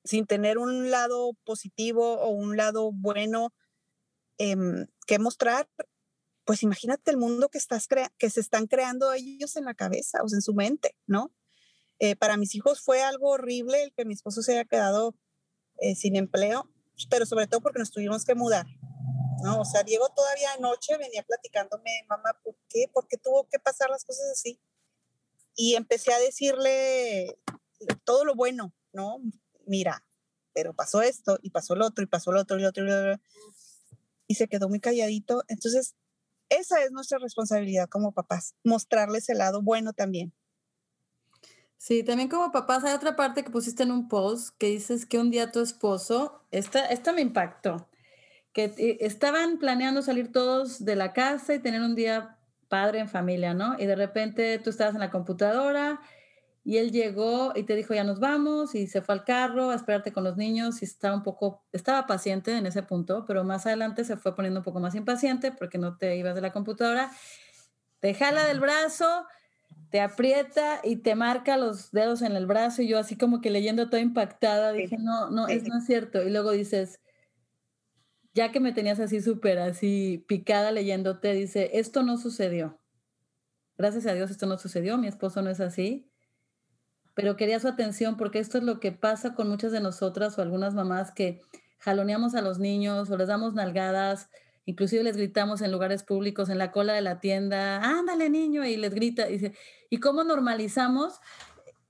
sin tener un lado positivo o un lado bueno eh, que mostrar, pues imagínate el mundo que, estás que se están creando ellos en la cabeza, o en su mente, ¿no? Eh, para mis hijos fue algo horrible el que mi esposo se haya quedado eh, sin empleo, pero sobre todo porque nos tuvimos que mudar, ¿no? O sea, Diego todavía anoche venía platicándome, mamá, ¿por qué? ¿Por qué tuvo que pasar las cosas así? Y empecé a decirle todo lo bueno, ¿no? Mira, pero pasó esto y pasó lo otro y pasó lo otro y otro. Y se quedó muy calladito. Entonces, esa es nuestra responsabilidad como papás, mostrarles el lado bueno también. Sí, también como papás hay otra parte que pusiste en un post que dices que un día tu esposo, esta, esta me impactó, que eh, estaban planeando salir todos de la casa y tener un día padre en familia, ¿no? Y de repente tú estabas en la computadora y él llegó y te dijo, ya nos vamos, y se fue al carro a esperarte con los niños y estaba un poco, estaba paciente en ese punto, pero más adelante se fue poniendo un poco más impaciente porque no te ibas de la computadora, te jala del brazo, te aprieta y te marca los dedos en el brazo y yo así como que leyendo toda impactada, dije, no, no, es, no es cierto. Y luego dices, ya que me tenías así súper, así picada leyéndote, dice, esto no sucedió. Gracias a Dios esto no sucedió, mi esposo no es así pero quería su atención porque esto es lo que pasa con muchas de nosotras o algunas mamás que jaloneamos a los niños o les damos nalgadas, inclusive les gritamos en lugares públicos, en la cola de la tienda, ándale niño, y les grita. Y, ¿y cómo normalizamos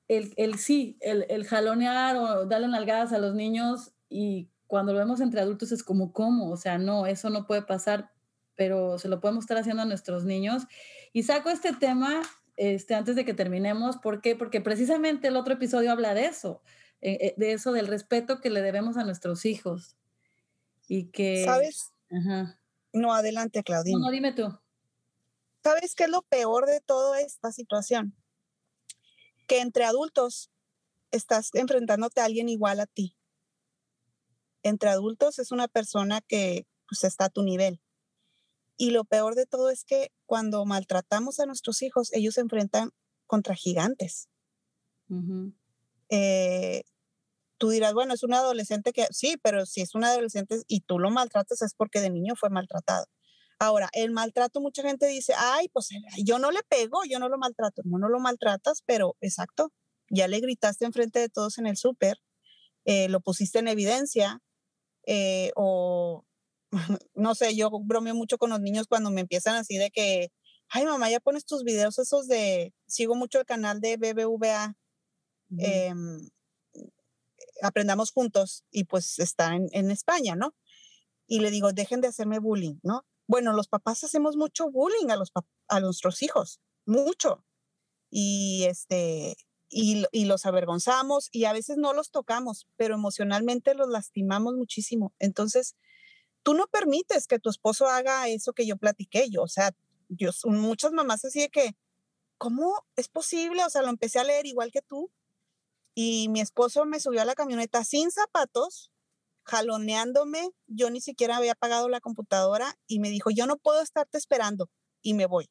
el, el sí, el, el, jalonear o darle nalgadas a los niños y cuando lo vemos entre adultos es como, ¿cómo? O sea, no, eso no puede pasar, pero se lo podemos estar haciendo a nuestros niños. Y saco este tema este, antes de que terminemos. ¿Por qué? Porque precisamente el otro episodio habla de eso, eh, eh, de eso, del respeto que le debemos a nuestros hijos. Y que... ¿Sabes? No, adelante, Claudina. No, dime tú. ¿Sabes qué es lo peor de toda esta situación? Que entre adultos estás enfrentándote a alguien igual a ti. Entre adultos es una persona que pues, está a tu nivel. Y lo peor de todo es que cuando maltratamos a nuestros hijos, ellos se enfrentan contra gigantes. Eh, tú dirás, bueno, es un adolescente que, sí, pero si es un adolescente y tú lo maltratas es porque de niño fue maltratado. Ahora, el maltrato, mucha gente dice, ay, pues yo no le pego, yo no lo maltrato. No, no lo maltratas, pero exacto, ya le gritaste enfrente de todos en el súper, eh, lo pusiste en evidencia, o [laughs] no sé, yo bromeo mucho con los niños cuando me empiezan así de que, ay mamá, ya pones tus videos esos de, sigo mucho el canal de BBVA, em, aprendamos juntos y pues está en, España, ¿no? Y le digo, dejen de hacerme bullying, ¿no? Bueno, los papás hacemos mucho bullying a, los a nuestros hijos, mucho. Y este, y, los avergonzamos y a veces no los tocamos, pero emocionalmente los lastimamos muchísimo. Entonces, tú no permites que tu esposo haga eso que yo platiqué. Yo, o sea, yo, muchas mamás así de que, ¿cómo es posible? O sea, lo empecé a leer igual que tú. Y mi esposo me subió a la camioneta sin zapatos, jaloneándome. Yo ni siquiera había apagado la computadora y me dijo, yo no puedo estarte esperando y me voy.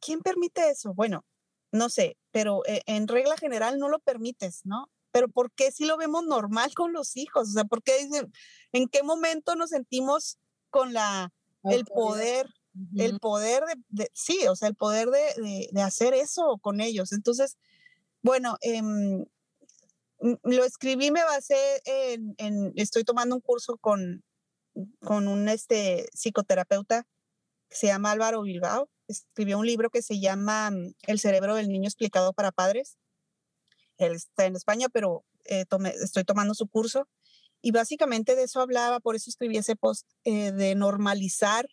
¿Quién permite eso? Bueno, no sé, pero eh, en regla general no lo permites, ¿no? Pero ¿por qué si lo vemos normal con los hijos? O sea, ¿por qué dicen, en qué momento nos sentimos con la, el poder, el poder de, sí, o sea, el poder de, de, hacer eso con ellos? Entonces, bueno, em, lo escribí, me basé en, en, estoy tomando un curso con, con un este, psicoterapeuta que se llama Álvaro Bilbao escribió un libro que se llama mm, El cerebro del niño explicado para padres. Él está en España, pero eh, estoy tomando su curso. Y básicamente de eso hablaba, por eso escribí ese post, eh, de normalizar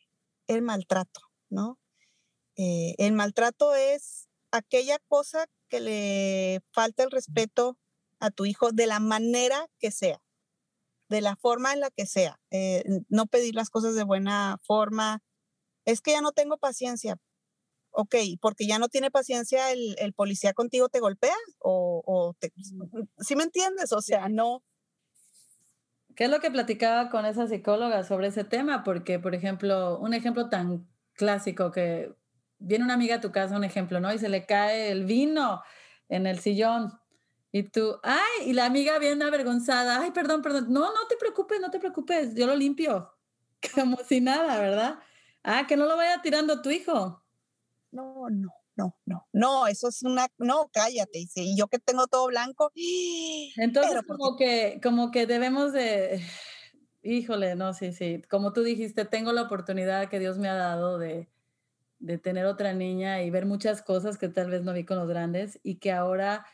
el maltrato, ¿no? Eh, el maltrato es aquella cosa que le falta el respeto a tu hijo de la manera que sea, de la forma en la que sea. no pedir las cosas de buena forma. Es que ya no tengo paciencia ok, porque ya no tiene paciencia el, el policía contigo, te golpea o, o te, ¿sí me entiendes? O sea, no. ¿Qué es lo que platicaba con esa psicóloga sobre ese tema? Porque, por ejemplo, un ejemplo tan clásico que viene una amiga a tu casa, un ejemplo, ¿no? Y se le cae el vino en el sillón. Y tú, ay, y la amiga viene avergonzada, ay, perdón, perdón, no, no te preocupes, no te preocupes, yo lo limpio, [laughs] como si nada, ¿verdad? Ah, que no lo vaya tirando tu hijo no, no, no, no, no, eso es una, no, cállate, y yo que tengo todo blanco. [gasps] Entonces, como que, como que debemos de, [sighs] híjole, no, sí, sí, como tú dijiste, tengo la oportunidad que Dios me ha dado de, de tener otra niña y ver muchas cosas que tal vez no vi con los grandes y que ahora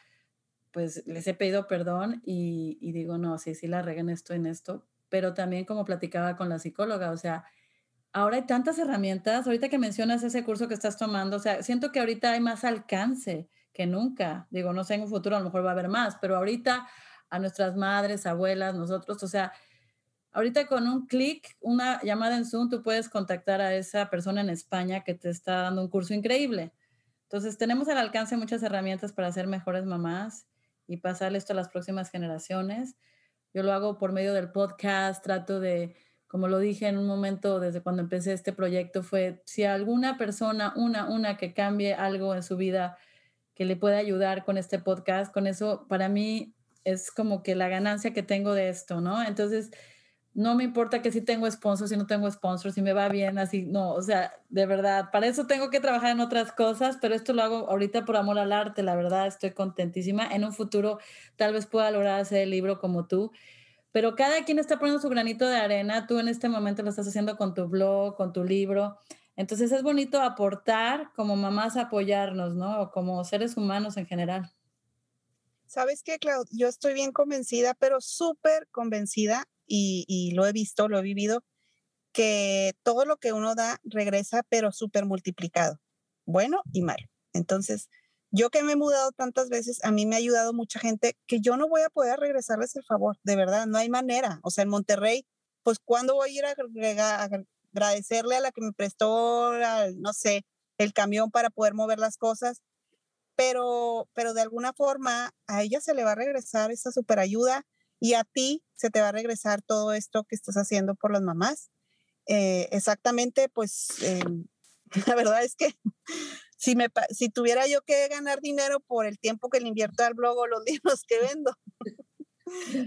pues les he pedido perdón y, y digo, no, sí, sí la regué en esto, en esto, pero también como platicaba con la psicóloga, o sea, ahora hay tantas herramientas, ahorita que mencionas ese curso que estás tomando, o sea, siento que ahorita hay más alcance que nunca. Digo, no sé, en un futuro a lo mejor va a haber más, pero ahorita a nuestras madres, abuelas, nosotros, o sea, ahorita con un clic, una llamada en Zoom, tú puedes contactar a esa persona en España que te está dando un curso increíble. Entonces, tenemos al alcance muchas herramientas para ser mejores mamás y pasar esto a las próximas generaciones. Yo lo hago por medio del podcast, trato de como lo dije en un momento desde cuando empecé este proyecto, fue si alguna persona, una, una que cambie algo en su vida, que le pueda ayudar con este podcast, con eso para mí es como que la ganancia que tengo de esto, ¿no? Entonces, no me importa que si tengo sponsors, si no tengo sponsors, si me va bien, así, no, o sea, de verdad, para eso tengo que trabajar en otras cosas, pero esto lo hago ahorita por amor al arte, la verdad, estoy contentísima. En un futuro tal vez pueda lograr hacer el libro como tú pero cada quien está poniendo su granito de arena. Tú en este momento lo estás haciendo con tu blog, con tu libro. Entonces es bonito aportar como mamás, apoyarnos, ¿no? Como seres humanos en general. ¿Sabes qué, Claudia? Yo estoy bien convencida, pero súper convencida, y, lo he visto, lo he vivido, que todo lo que uno da regresa, pero súper multiplicado, bueno y malo. Entonces, yo que me he mudado tantas veces, a mí me ha ayudado mucha gente que yo no voy a poder regresarles el favor, de verdad, no hay manera. O sea, en Monterrey, pues ¿cuándo voy a ir a, agradecerle a la que me prestó, no sé, el camión para poder mover las cosas? Pero, pero de alguna forma a ella se le va a regresar esa super ayuda y a ti se te va a regresar todo esto que estás haciendo por las mamás. Eh, exactamente, pues em, [laughs] la verdad es que si, me, si tuviera yo que ganar dinero por el tiempo que le invierto al blog o los [laughs] libros que vendo,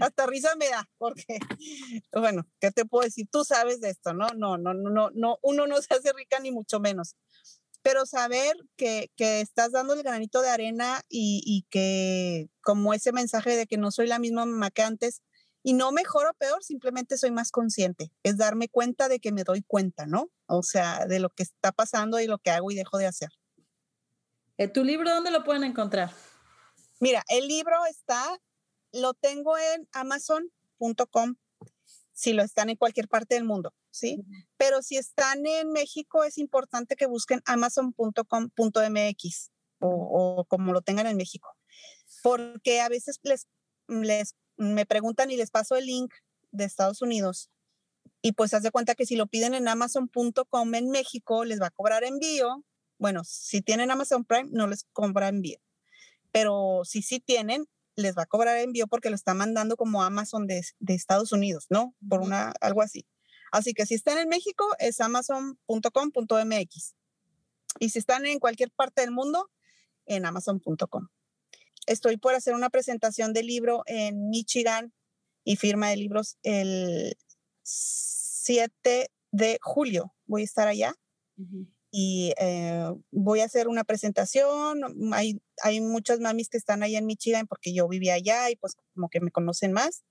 hasta risa me da, porque, bueno, ¿qué te puedo decir? Tú sabes de esto, ¿no? No, no, no, no, uno no se hace rica ni mucho menos. Pero saber que, que estás dando el granito de arena y, y, que como ese mensaje de que no soy la misma mamá que antes, y no mejor o peor, simplemente soy más consciente, es darme cuenta de que me doy cuenta, ¿no? O sea, de lo que está pasando y lo que hago y dejo de hacer. Eh, ¿Tu libro dónde lo pueden encontrar? Mira, el libro está, lo tengo en amazon.com, si lo están en cualquier parte del mundo, ¿sí? Pero si están en México, es importante que busquen amazon.com.mx o, o como lo tengan en México. porque a veces les, les me preguntan y les paso el link de Estados Unidos y pues haz de cuenta que si lo piden en amazon.com en México les va a cobrar envío. Bueno, si tienen Amazon Prime no les cobra envío, pero si sí tienen les va a cobrar envío porque lo está mandando como Amazon de, de Estados Unidos, ¿no? Por una algo así. Así que si están en México es amazon.com.mx. Y si están en cualquier parte del mundo, en amazon.com. Estoy por hacer una presentación de libro en Michigan y firma de libros el 7 de julio. Voy a estar allá y eh, voy a hacer una presentación. Hay, hay muchas mamis que están allá en Michigan porque yo vivía allá y pues como que me conocen más.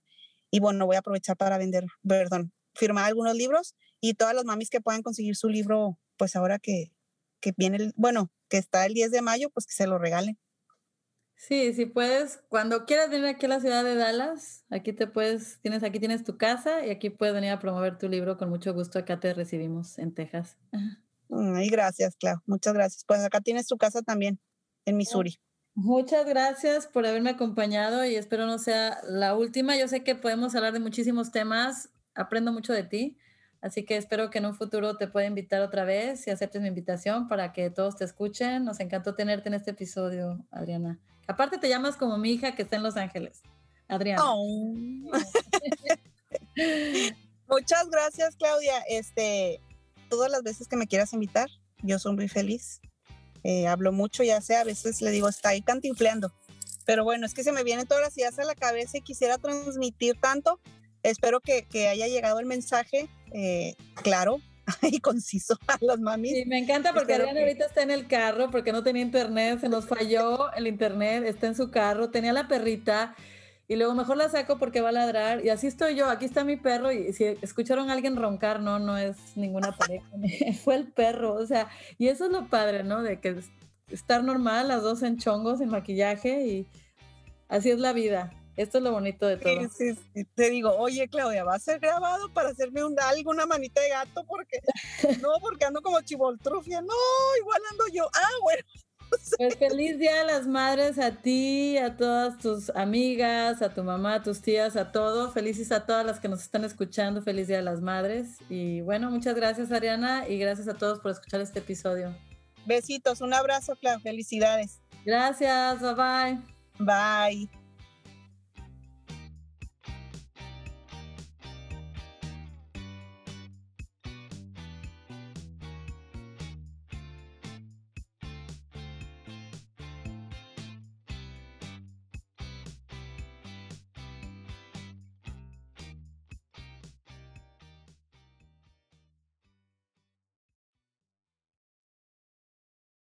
Y bueno, voy a aprovechar para vender, perdón, firmar algunos libros y todas las mamis que puedan conseguir su libro, pues ahora que, que viene, bueno, que está el 10 de mayo, pues que se lo regalen. Sí, si puedes, cuando quieras venir aquí a la ciudad de Dallas, aquí te puedes, tienes, aquí tienes tu casa y aquí puedes venir a promover tu libro con mucho gusto. Acá te recibimos en Texas. Ay, gracias, Clau. Muchas gracias. Pues acá tienes tu casa también, en Missouri. Muchas gracias por haberme acompañado y espero no sea la última. Yo sé que podemos hablar de muchísimos temas. Aprendo mucho de ti. Así que espero que en un futuro te pueda invitar otra vez y aceptes mi invitación para que todos te escuchen. Nos encantó tenerte en este episodio, Adriana. Aparte te llamas como mi hija que está en Los Ángeles, Adriana. Oh. [laughs] Muchas gracias, Claudia. Este, todas las veces que me quieras invitar, yo soy muy feliz. Eh, hablo mucho, ya sé, a veces le digo, está ahí cantinfleando. Pero bueno, es que se me vienen todas las ideas a la cabeza y quisiera transmitir tanto. Espero que, que haya llegado el mensaje eh, claro [laughs] y conciso a las mamis. Sí, me encanta porque Adriana ahorita está en el carro porque no tenía internet, se nos falló el internet, está en su carro, tenía la perrita y luego mejor la saco porque va a ladrar y así estoy yo, aquí está mi perro y si escucharon a alguien roncar, no, no es ninguna pareja, [laughs] fue el perro, o sea, y eso es lo padre, ¿no? De que estar normal, las dos en chongos, en maquillaje y así es la vida. Esto es lo bonito de todo. Sí, sí, Te digo, oye, Claudia, ¿va a ser grabado para hacerme un, algo, una manita de gato? Porque [laughs] no, porque ando como chivoltrufia. No, igual ando yo. Ah, bueno. Pues feliz día a las madres, a ti, a todas tus amigas, a tu mamá, a tus tías, a todos. Felices a todas las que nos están escuchando. Feliz día a las madres. Y bueno, muchas gracias, Ariana, y gracias a todos por escuchar este episodio. Besitos, un abrazo, Claudia. Felicidades. Gracias, bye bye. Bye.